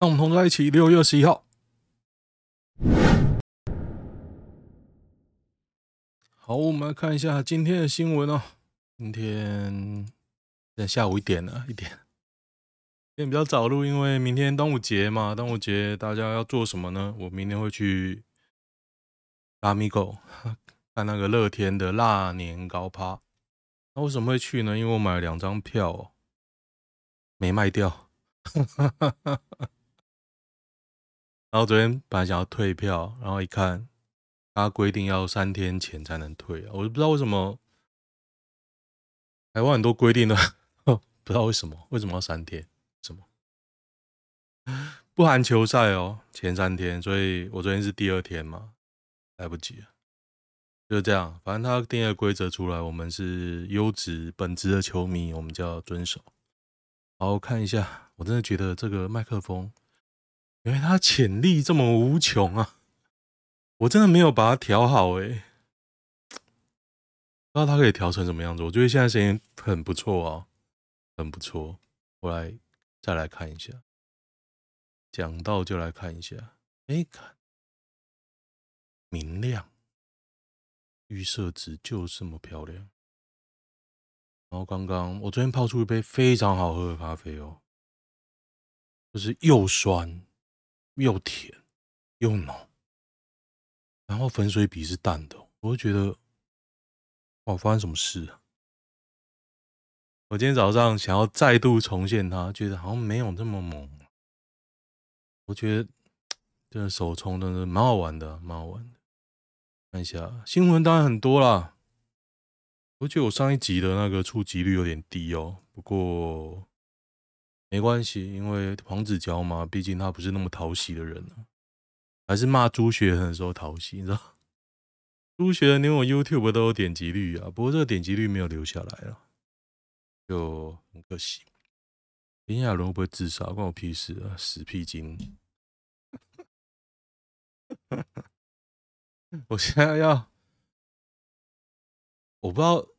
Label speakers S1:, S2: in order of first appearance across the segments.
S1: 让我们同在一起。六月十一号，好，我们来看一下今天的新闻哦。今天在下午一点了，一点，今天比较早录，因为明天端午节嘛。端午节大家要做什么呢？我明天会去拉米狗 看那个乐天的腊年糕趴。那为什么会去呢？因为我买了两张票哦，没卖掉。然后昨天本来想要退票，然后一看，他规定要三天前才能退啊！我就不知道为什么台湾很多规定呢，不知道为什么，为什么要三天？什么 不含球赛哦？前三天，所以我昨天是第二天嘛，来不及了，就这样。反正他定的规则出来，我们是优质本职的球迷，我们就要遵守。好，看一下，我真的觉得这个麦克风。因为它潜力这么无穷啊！我真的没有把它调好诶、不知道它可以调成什么样子。我觉得现在声音很不错啊，很不错。我来再来看一下，讲到就来看一下。哎，看明亮，预设值就这么漂亮。然后刚刚我昨天泡出一杯非常好喝的咖啡哦，就是又酸。又甜又浓，然后粉水比是淡的，我就觉得，哇，发生什么事啊？我今天早上想要再度重现它，觉得好像没有这么猛。我觉得这个手冲真的蛮好玩的，蛮好玩的。看一下新闻，当然很多啦。我觉得我上一集的那个触及率有点低哦，不过。没关系，因为黄子佼嘛，毕竟他不是那么讨喜的人啊，还是骂朱学恒的时候讨喜，你知道？朱学恒连我 YouTube 都有点击率啊，不过这个点击率没有留下来了，就很可惜。炎亚纶会不会自杀？关我屁事啊！死屁精！我现在要，我不知道。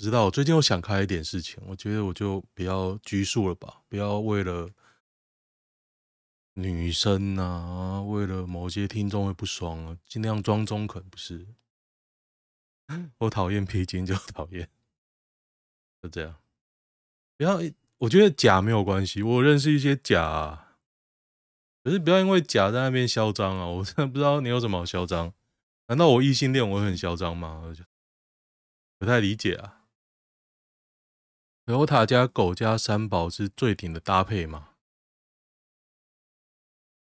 S1: 不知道，我最近又想开一点事情，我觉得我就比较拘束了吧，不要为了女生啊，为了某些听众会不爽啊，尽量装中肯，不是？我讨厌皮筋就讨厌，就这样。不要，我觉得假没有关系，我认识一些假啊，可是不要因为假在那边嚣张啊！我真的不知道你有什么好嚣张？难道我异性恋我会很嚣张吗？我就不太理解啊。Toyota 加狗加三宝是最顶的搭配吗？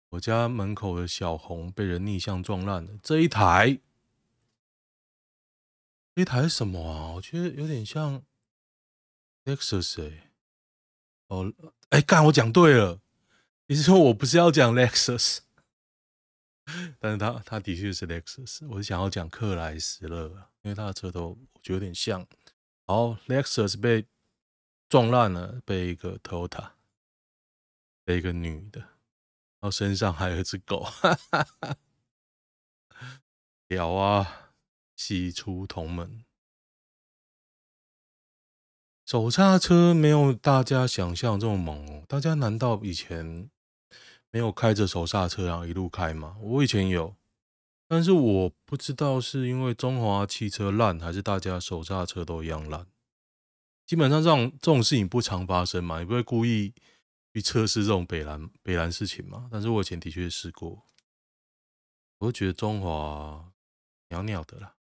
S1: 我家门口的小红被人逆向撞烂了。这一台，一台什么啊？我觉得有点像 Lexus 哎。哦，哎，干，我讲对了。你是说我不是要讲 Lexus？但是他他的确是 Lexus。我是想要讲克莱斯勒，因为他的车头我觉得有点像。好，Lexus 被。撞烂了，被一个 Toyota，被一个女的，然后身上还有一只狗，哈哈哈，屌啊！喜出同门，手刹车没有大家想象这么猛哦。大家难道以前没有开着手刹车然后一路开吗？我以前有，但是我不知道是因为中华汽车烂，还是大家手刹车都一样烂。基本上这种这种事情不常发生嘛，也不会故意去测试这种北蓝北蓝事情嘛。但是我以前的确试过，我就觉得中华鸟鸟的啦。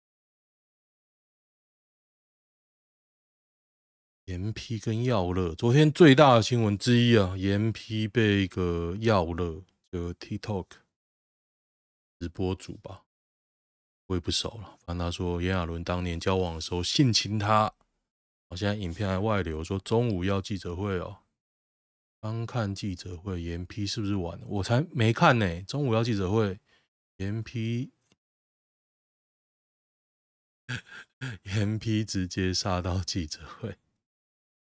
S1: 延批跟耀乐，昨天最大的新闻之一啊，延批被一个耀乐，这个 TikTok 直播主吧，我也不熟了。反正他说炎亚纶当年交往的时候性侵他。我现在影片还外流，说中午要记者会哦。刚看记者会，延批是不是晚了？我才没看呢。中午要记者会，延批，延批直接杀到记者会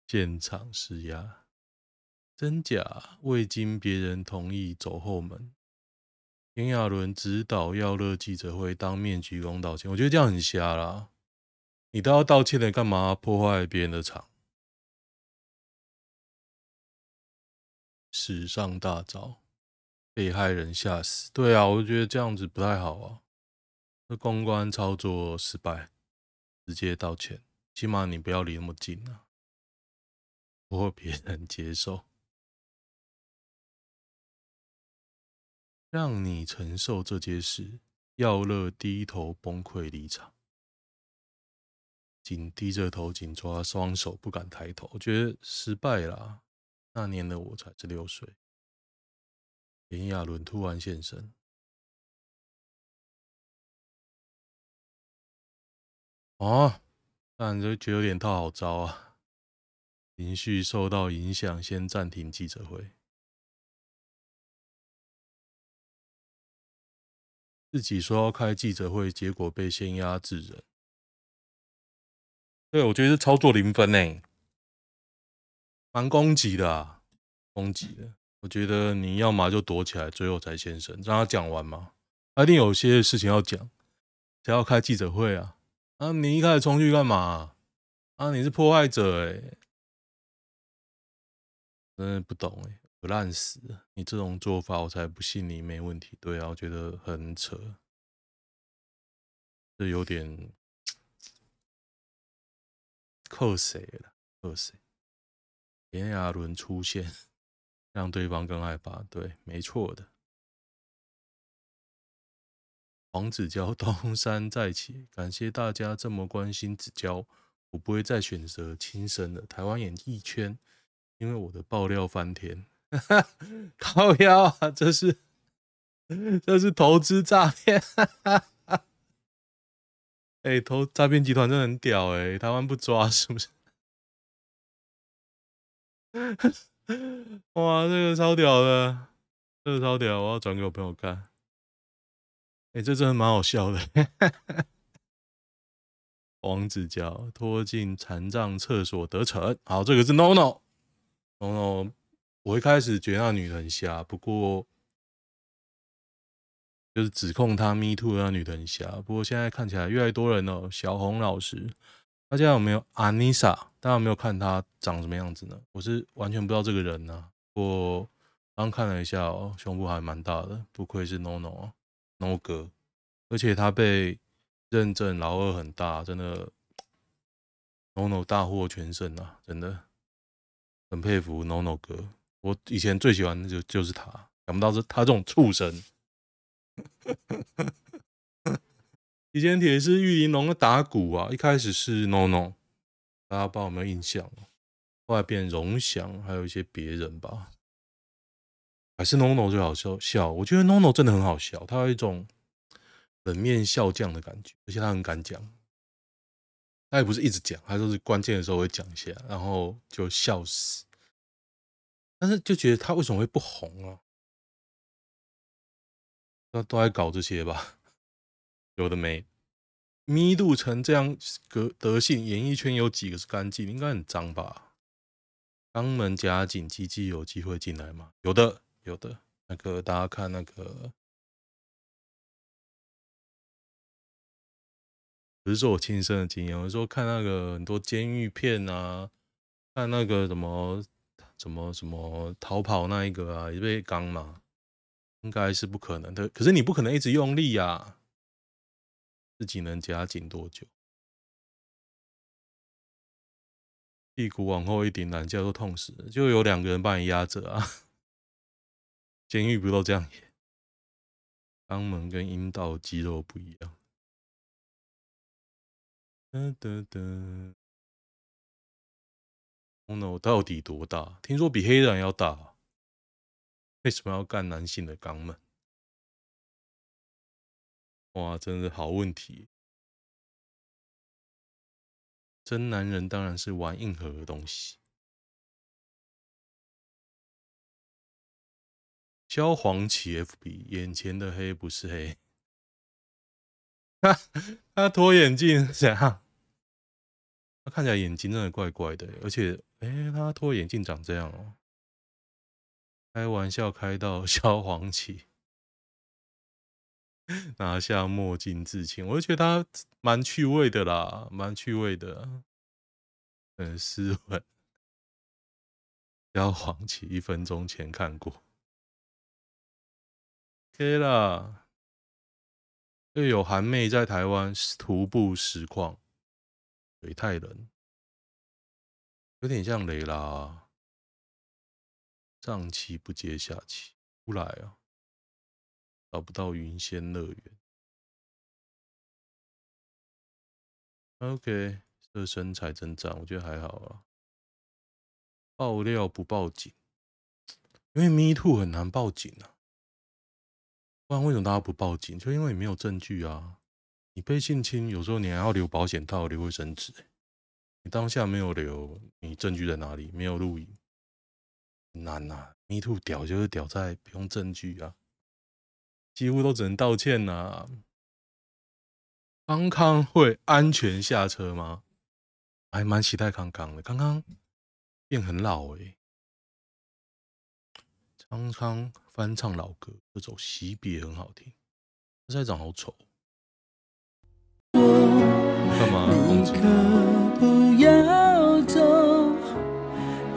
S1: 现场施压，真假？未经别人同意走后门。炎亚纶指导耀乐记者会当面鞠躬道歉，我觉得这样很瞎啦。你都要道歉了，干嘛破坏别人的场？史上大招，被害人吓死。对啊，我觉得这样子不太好啊。那公关操作失败，直接道歉。起码你不要离那么近啊，不会别人接受，让你承受这件事。耀乐低头崩溃离场，紧低着头，紧抓双手，不敢抬头。我觉得失败了。那年的我才十六岁。炎亚纶突然现身，哦，但就觉得有点套好招啊。情绪受到影响，先暂停记者会。自己说要开记者会，结果被先压制人。对，我觉得是操作零分诶，蛮攻击的啊，攻击的。我觉得你要嘛就躲起来，最后才现身，让他讲完嘛。他一定有些事情要讲，才要开记者会啊。啊，你一开始冲去干嘛？啊，你是破坏者诶，真的不懂诶。不烂死！你这种做法，我才不信你没问题。对啊，我觉得很扯，这有点扣谁了？扣谁？炎亚纶出现，让对方更害怕。对，没错的。黄子佼 东山再起，感谢大家这么关心子佼，我不会再选择轻生了。台湾演艺圈，因为我的爆料翻天。哈，靠腰啊！这是这是投资诈骗！哎、投诈骗集团真的很屌哎、台湾不抓是不是？哇，这个超屌的，这个超屌，我要转给我朋友看。哎、欸，这真的蛮好笑的。王子佼拖进残障厕所得逞，好，这个是 no no no no。我一开始觉得那女的很瞎，不过就是指控她 me too 那女的很瞎。不过现在看起来越来越多人了。小红老师，大家有没有 Anissa？大家有没有看她长什么样子呢？我是完全不知道这个人呢。我刚看了一下哦，胸部还蛮大的，不愧是 NONO NO 哥，而且他被认证老二很大，真的 NONO 大获全胜啊！真的很佩服 NONO 哥。我以前最喜欢的就就是他，想不到是他这种畜生。以前铁狮玉玲珑的打鼓啊，一开始是 NONO，大家不知道有没有印象哦？后来变荣祥，还有一些别人吧。还是 NONO 最好笑笑，我觉得 NONO 真的很好笑，他有一种冷面笑匠的感觉，而且他很敢讲。他也不是一直讲，他就是关键的时候会讲一下，然后就笑死。但是就觉得他为什么会不红啊？都都在搞这些吧？有的没，密度成这样个德性，演艺圈有几个是干净？应该很脏吧？肛门夹紧，鸡鸡有机会进来吗？有的，有的。那个大家看那个，不是说我亲身的经验，我是说看那个很多监狱片啊，看那个什么。什么什么逃跑那一个啊，也被肛嘛，应该是不可能的。可是你不可能一直用力呀、啊，自己能夹紧多久？屁股往后一顶，懒觉都痛死，就有两个人把你压着啊。监狱不都这样？肛门跟阴道肌肉不一样。哒哒哒。NONO 到底多大？听说比黑人要大。为什么要干男性的肛门？哇，真的好问题。真男人当然是玩硬核的东西。萧煌奇 FB，眼前的黑不是黑。他他脱眼镜怎样？他看起来眼睛真的怪怪的，而且。哎、他脱眼镜长这样哦、开玩笑开到 萧煌奇 拿下墨镜自清，我就觉得他蛮趣味的啦，蛮趣味的，很斯文。萧煌奇一分钟前看过，OK 啦。又有韩妹在台湾徒步实况，水太冷，有点像雷拉。上气不接下气，出来啊！找不到云仙乐园。OK，这身材真赞，我觉得还好啊。爆料不报警，因为 Me Too 很难报警啊。不然为什么大家不报警？就因为你没有证据啊。你被性侵，有时候你还要留保险套、留卫生纸。你当下没有留，你证据在哪里？没有录影。难呐、啊，Me Too 屌就是屌在不用证据啊，几乎都只能道歉呐、啊。康康会安全下车吗？还蛮期待康康的。康康变很老诶、欸，康康翻唱老歌，这首《惜别》很好听。他现在长好丑，干嘛？你可不要走，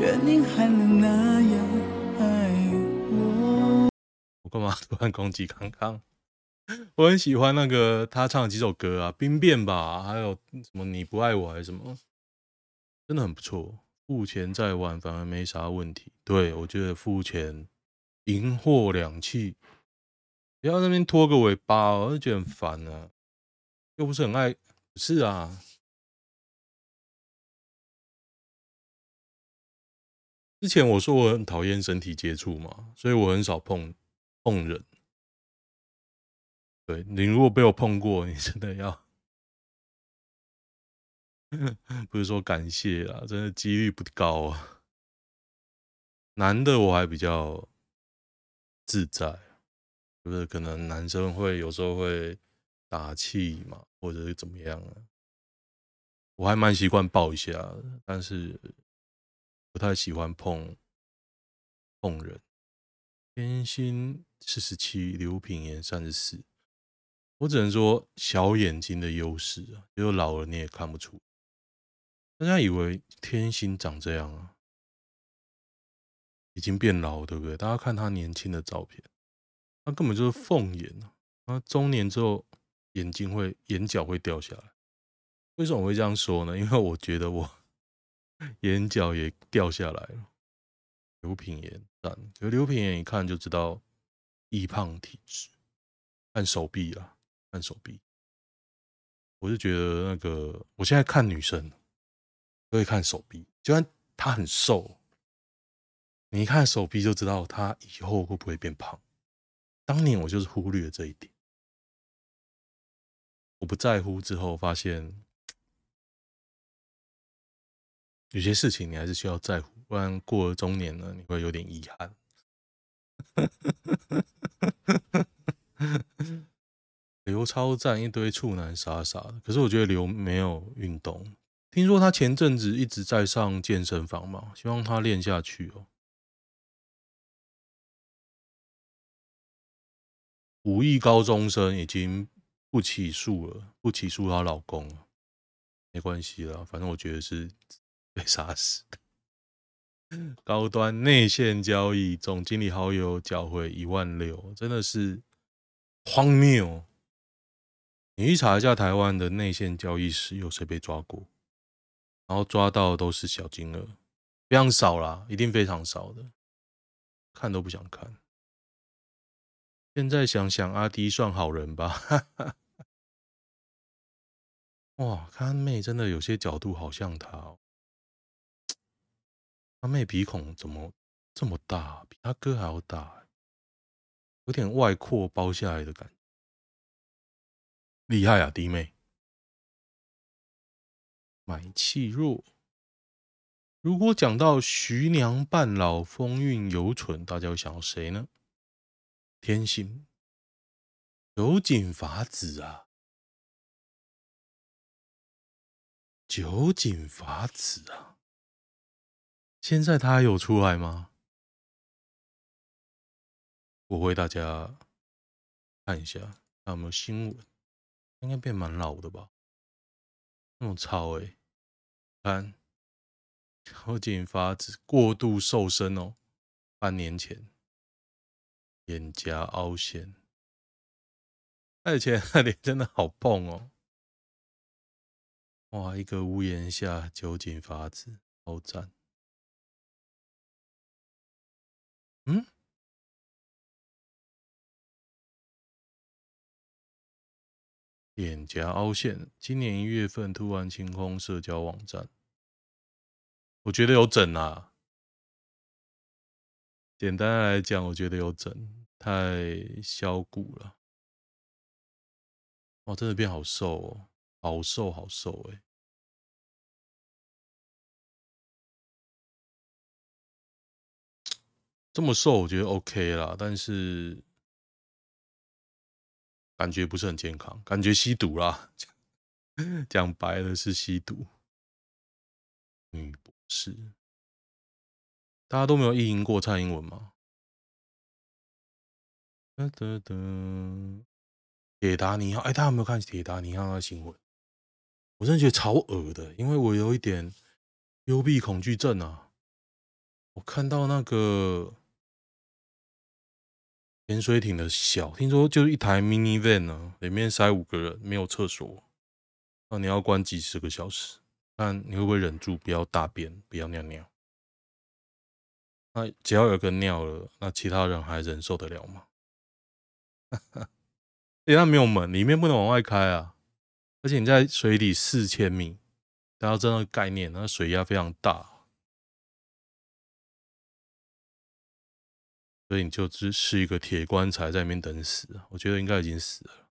S1: 愿你还能那样爱我。我干嘛突然攻击康康？我很喜欢那个他唱的几首歌啊，《兵变》吧，还有什么你不爱我还是什么，真的很不错。付钱再晚反而没啥问题。对，我觉得付钱银货两訖，不要在那边拖个尾巴，我就觉得很烦啊。又不是很爱，是啊。之前我说我很讨厌身体接触嘛，所以我很少碰碰人。对，你如果被我碰过，你真的要 不是说感谢啊，真的几率不高啊。男的我还比较自在，就是可能男生会有时候会打气嘛，或者是怎么样啊，我还蛮习惯抱一下，但是不太喜欢碰碰人。天心四十七，刘品言三十四。我只能说小眼睛的优势啊，就老了你也看不出。大家以为天心长这样啊，已经变老，对不对？大家看他年轻的照片，他根本就是凤眼啊。他中年之后眼睛会眼角会掉下来。为什么我会这样说呢？因为我觉得我眼角也掉下来了。刘品言赞，有刘品言一看就知道易胖体质，看手臂啦。看手臂，我就觉得那个，我现在看女生都会看手臂，就算她很瘦，你一看手臂就知道她以后会不会变胖。当年我就是忽略了这一点，我不在乎之后发现，有些事情你还是需要在乎，不然过了中年呢，你会有点遗憾。刘超赞一堆处男傻傻的，可是我觉得刘没有运动。听说他前阵子一直在上健身房嘛，希望他练下去哦。五亿高中生已经不起诉了，不起诉她老公了，没关系啦，反正我觉得是 被杀死。高端内线交易，总经理好友缴回一万六，真的是荒谬。你去查一下台湾的内线交易时有谁被抓过？然后抓到的都是小金额，非常少啦，一定非常少的，看都不想看。现在想想，阿迪算好人吧？哇，看妹真的有些角度好像他哦。他妹鼻孔怎么这么大？比他哥还要大，有点外扩包下来的感觉。厉害啊，弟妹！买气弱。如果讲到徐娘半老、风韵犹存，大家会想到谁呢？天心，酒井法子啊！酒井法子啊！现在他有出来吗？我为大家看一下，看有没有新闻。应该变蛮老的吧？那么糙哎！看，酒井法子过度瘦身哦，半年前眼颊凹陷，他以前那脸真的好碰哦！哇，一个屋檐下，酒井法子，好赞。嗯？脸颊凹陷，今年一月份突然清空社交网站，我觉得有整啊。简单来讲，我觉得有整，太削骨了。哇，真的变好瘦哦，好瘦好瘦诶。这么瘦我觉得 OK 啦，但是。感觉不是很健康，感觉吸毒啦。讲白了是吸毒。女博士，大家都没有意淫过蔡英文吗？哒哒哒。铁达尼号，哎，大家有没有看铁达尼号的新闻？我真的觉得超恶的，因为我有一点幽闭恐惧症啊。我看到那个。潜水艇的小，听说就是一台 mini van 呢，里面塞五个人，没有厕所，那你要关几十个小时，看你会不会忍住不要大便，不要尿尿？那只要有个尿了，那其他人还忍受得了吗？因为它没有门，里面不能往外开啊，而且你在水底四千米，大家知道那个概念，那水压非常大。所以你就只是一个铁棺材在那边等死，我觉得应该已经死了。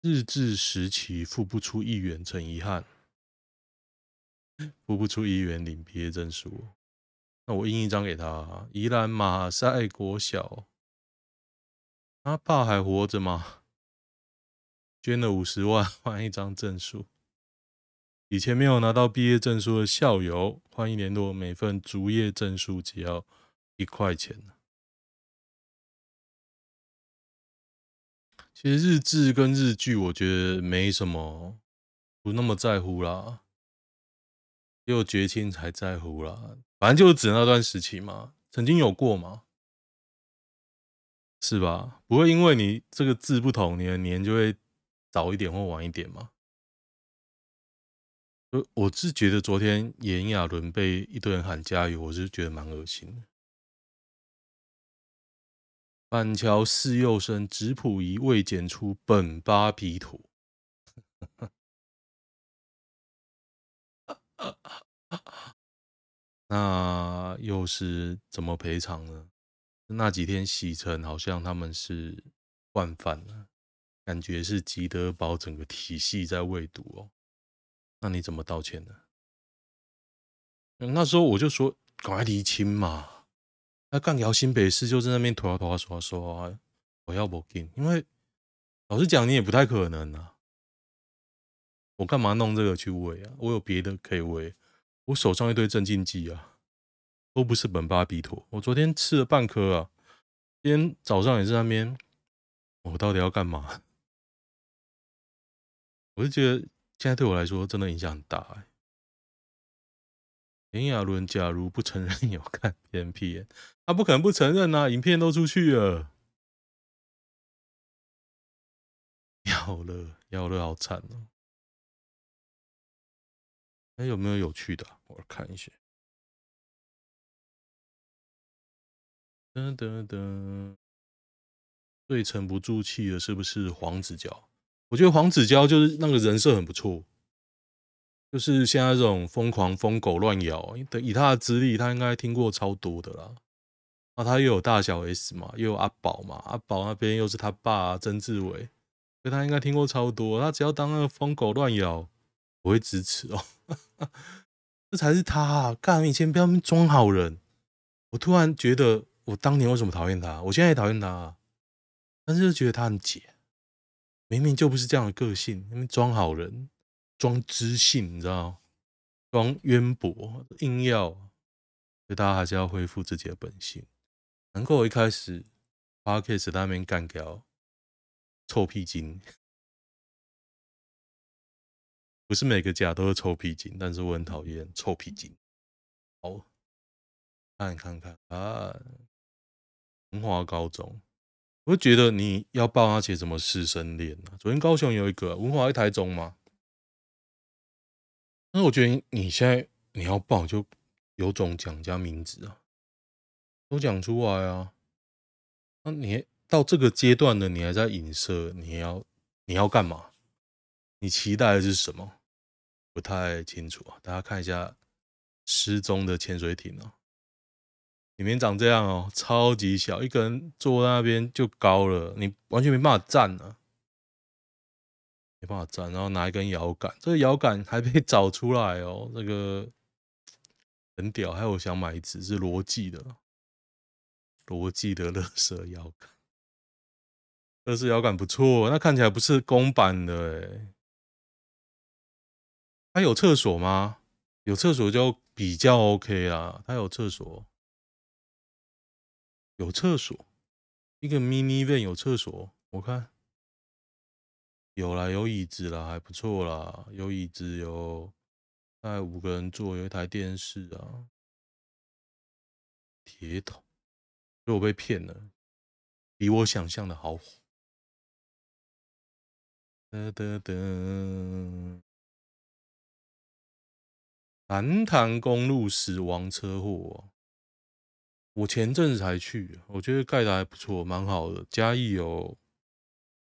S1: 日治时期付不出一元，成遗憾，付不出一元领毕业证书。那我印一张给他。宜兰马赛国小，他爸还活着吗？捐了五十万换一张证书。以前没有拿到毕业证书的校友，欢迎联络。每份卒业证书只要一块钱。其实日志跟日剧，我觉得没什么，不那么在乎啦。只有绝亲才在乎啦。反正就是指那段时期嘛，曾经有过嘛，是吧？不会因为你这个字不同，你的年就会早一点或晚一点嘛。我是觉得昨天炎亚纶被一堆人喊加油，我是觉得蛮恶心的。板桥四幼生质谱仪未检出苯巴比妥，那又是怎么赔偿呢？那几天洗成好像他们是惯犯了，感觉是吉德堡整个体系在喂毒哦。那你怎么道歉呢？那时候我就说赶快厘清嘛。那干条新北市就在那边拖啊拖啊说说，我要不给，因为老实讲你也不太可能啊。我干嘛弄这个去喂啊？我有别的可以喂。我手上一堆镇静剂啊，都不是苯巴比妥。我昨天吃了半颗啊，今天早上也是那边。我到底要干嘛？我就觉得。现在对我来说真的影响很大哎。炎亚纶假如不承认有看 片片，他不可能不承认啊，影片都出去了。要了，要了，好惨哦。哎，有没有有趣的？我看一下。噔噔噔，最沉不住气的是不是黄子佼？我觉得黄子佼就是那个人设很不错，就是现在这种疯狂疯狗乱咬，以他的资历，他应该听过超多的啦。啊，他又有大小 S 嘛，又有阿宝嘛，阿宝那边又是他爸曾志伟，所以他应该听过超多。他只要当那个疯狗乱咬，我会支持哦。这才是他啊，干，以前不要装好人。我突然觉得，我当年为什么讨厌他？我现在也讨厌他，但是就觉得他很解。明明就不是这样的个性，因为装好人、装知性，你知道吗？装渊博，硬要，所以大家还是要恢复自己的本性。能够一开始 p o d c a s 那边干掉臭屁精，不是每个假都是臭屁精，但是我很讨厌臭屁精。好，看看看啊！文华高中，我就觉得你要报那些什么师生恋啊。昨天高雄有一个文华在台中嘛，那我觉得你现在你要报就有种讲家名字啊，都讲出来啊。那你到这个阶段了，你还在影射，你要你要干嘛？你期待的是什么？不太清楚啊。大家看一下失踪的潜水艇哦。里面长这样哦，超级小，一个人坐在那边就高了，你完全没办法站啊，没办法站。然后拿一根摇杆，这个摇杆还被找出来哦，这个很屌。还有我想买一支是罗技的，罗技的乐色摇杆，乐色摇杆不错，那看起来不是公版的诶。它有厕所吗？有厕所就比较 OK 啊，它有厕所。有厕所，一个 mini van 有厕所，我看有啦，有椅子啦，还不错啦，有椅子，有大概五个人坐，有一台电视啊，铁桶，所以我被骗了，比我想象的好火。哒哒哒，南潭公路死亡车祸。我前阵子才去，我觉得盖的还不错，蛮好的。嘉义有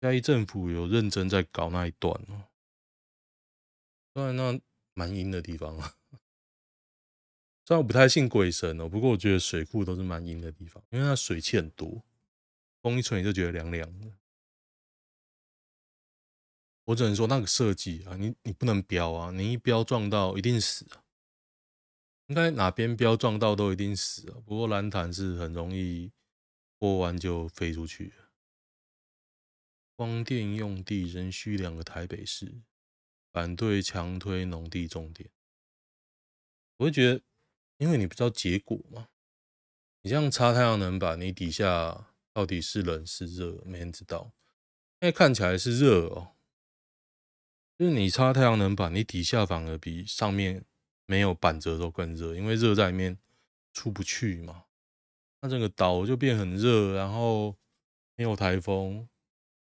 S1: 嘉义政府有认真在搞那一段哦，虽然那蛮阴的地方啊。虽然我不太信鬼神哦，不过我觉得水库都是蛮阴的地方，因为它水汽很多，风一吹你就觉得凉凉的。我只能说那个设计啊，你你不能飙啊，你一飙撞到一定死啊。应该哪边标撞到都一定死啊！不过蓝潭是很容易过完就飞出去。光电用地仍需两个台北市，反对强推农地重点。我会觉得，因为你不知道结果嘛。你这样插太阳能板，你底下到底是冷是热，没人知道。现在看起来是热哦，就是你插太阳能板，你底下反而比上面。没有板子都更热，因为热在里面出不去嘛。那整个岛就变很热，然后没有台风，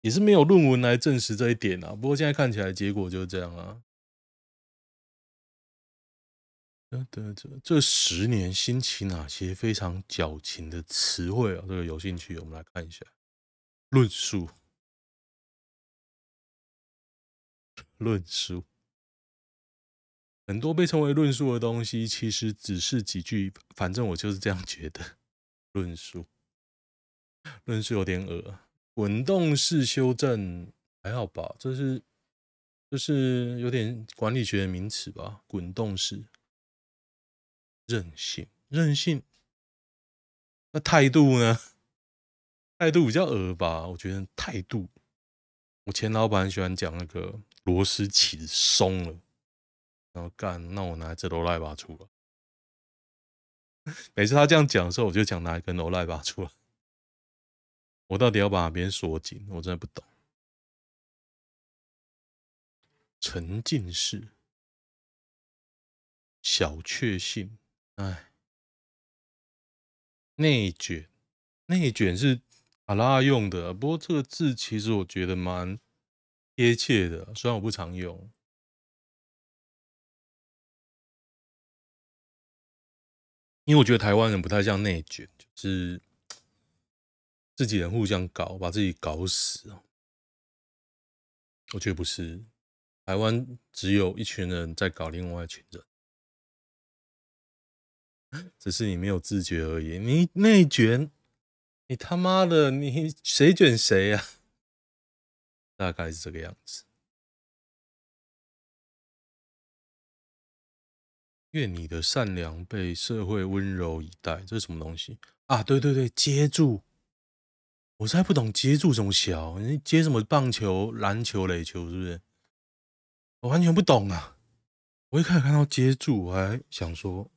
S1: 也是没有论文来证实这一点啊。不过现在看起来结果就是这样啊。这这这十年兴起哪些非常矫情的词汇啊？这个有兴趣，我们来看一下。论述，论述。很多被称为论述的东西，其实只是几句。反正我就是这样觉得。论述，论述有点恶。滚动式修正还好吧？这是，这是有点管理学的名词吧？滚动式，任性，任性。那态度呢？态度比较恶吧？我觉得态度。我前老板喜欢讲那个螺丝起松了。然后干，那我拿这罗赖把出来。每次他这样讲的时候，我就讲拿一根罗赖把出来。我到底要把哪边锁紧？我真的不懂。沉浸式，小确幸，哎，内卷，内卷是阿拉用的，不过这个字其实我觉得蛮贴切的，虽然我不常用。因为我觉得台湾人不太像内卷，就是自己人互相搞，把自己搞死。我觉得不是，台湾只有一群人在搞另外一群人，只是你没有自觉而已。你内卷，你他妈的，你谁卷谁呀？大概是这个样子。愿你的善良被社会温柔以待，这是什么东西啊？对对对，接住！我实在不懂接住怎么小，你接什么棒球、篮球、垒球，是不是？我完全不懂啊！我一开始看到接住，我还想说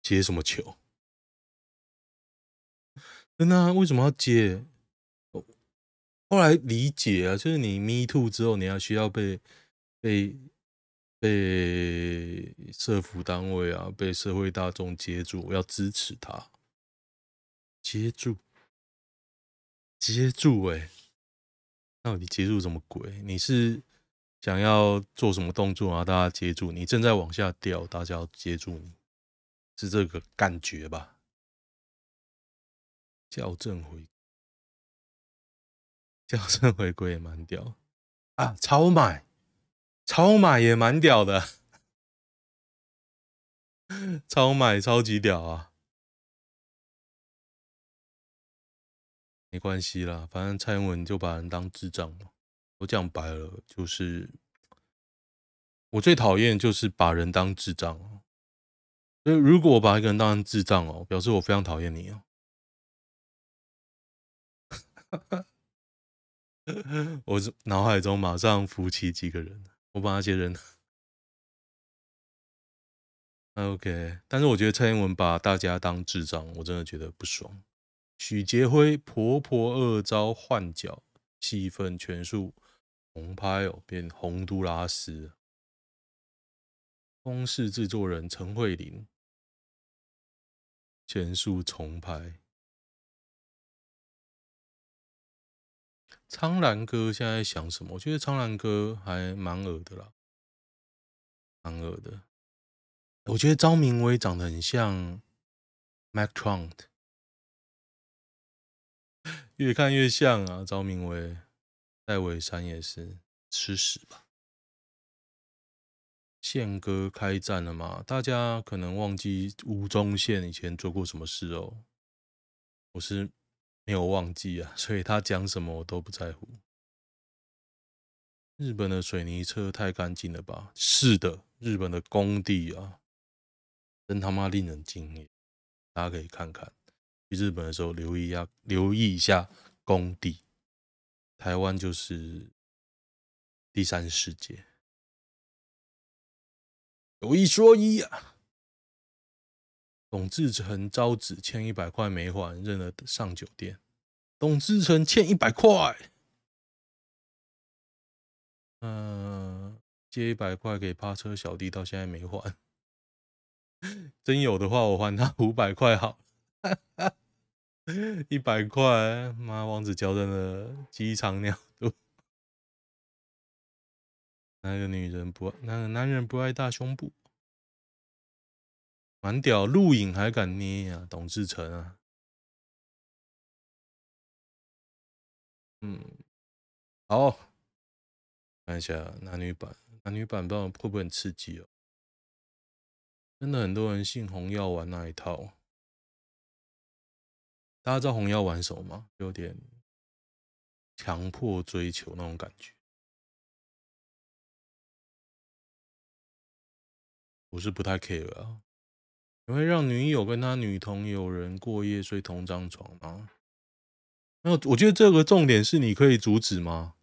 S1: 接什么球？真的啊？为什么要接？后来理解啊，就是你 me too 之后，你要需要被被。被社服单位啊，被社会大众接住，要支持他。接住，接住、欸，哎，到底接住什么鬼？你是想要做什么动作啊？大家接住你，正在往下掉，大家要接住你，是这个感觉吧？校正回，校正回归也蛮屌啊！超买，超买也蛮屌的，超买超级屌啊！没关系啦，反正蔡英文就把人当智障嘛。我讲白了，就是我最讨厌就是把人当智障哦。所以如果我把一个人当成智障哦，表示我非常讨厌你哦。我脑海中马上浮起几个人，我把那些人，OK。但是我觉得蔡英文把大家当智障，我真的觉得不爽。许杰辉婆婆二招换角，戏份全数重拍哦，变洪都拉斯。公式制作人陈慧琳全数重拍。苍兰哥现在想什么？我觉得苍兰哥还蛮恶的啦，蛮恶的。我觉得张明威长得很像 Mac Trump，越看越像啊。张明威、戴伟山也是吃屎吧？宪哥开战了吗？大家可能忘记吴宗宪以前做过什么事哦。我是。没有忘记啊，所以他讲什么我都不在乎。日本的水泥车太干净了吧？是的，日本的工地啊，真他妈令人惊艳。大家可以看看，去日本的时候留意一下，留意一下工地。台湾就是第三世界。有一说一啊。董志成招子欠一百块没还，认了上酒店。董志成欠一百块，嗯，借一百块给趴车小弟，到现在没还。真有的话，我还他五百块好。一百块，妈，王子娇真的鸡肠鸟肚。那个女人不，那个男人不爱大胸部。蛮屌，录影还敢捏呀、啊，董志成啊！嗯，好，看一下男女版，男女版不知道会不会很刺激哦？真的很多人信红药丸那一套，大家知道红药丸什么吗？有点强迫追求那种感觉，我是不太 care 啊。你会让女友跟他女同友人过夜睡同张床吗？那我觉得这个重点是你可以阻止吗？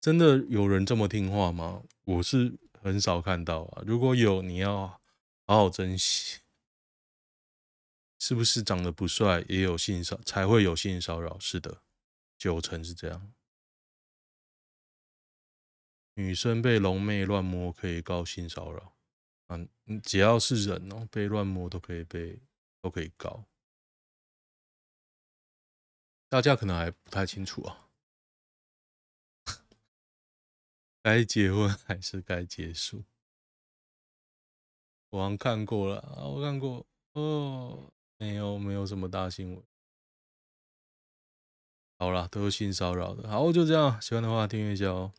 S1: 真的有人这么听话吗？我是很少看到啊。如果有，你要好好珍惜。是不是长得不帅也有性骚才会有性骚扰？是的，九成是这样。女生被龙妹乱摸可以告性骚扰。嗯，只要是人哦，被乱摸都可以被，都可以告。大家可能还不太清楚啊，该结婚还是该结束？我好像看过了啊，我看过哦，没有，没有什么大新闻。好了，都是性骚扰的。好，就这样，喜欢的话订阅一下哦。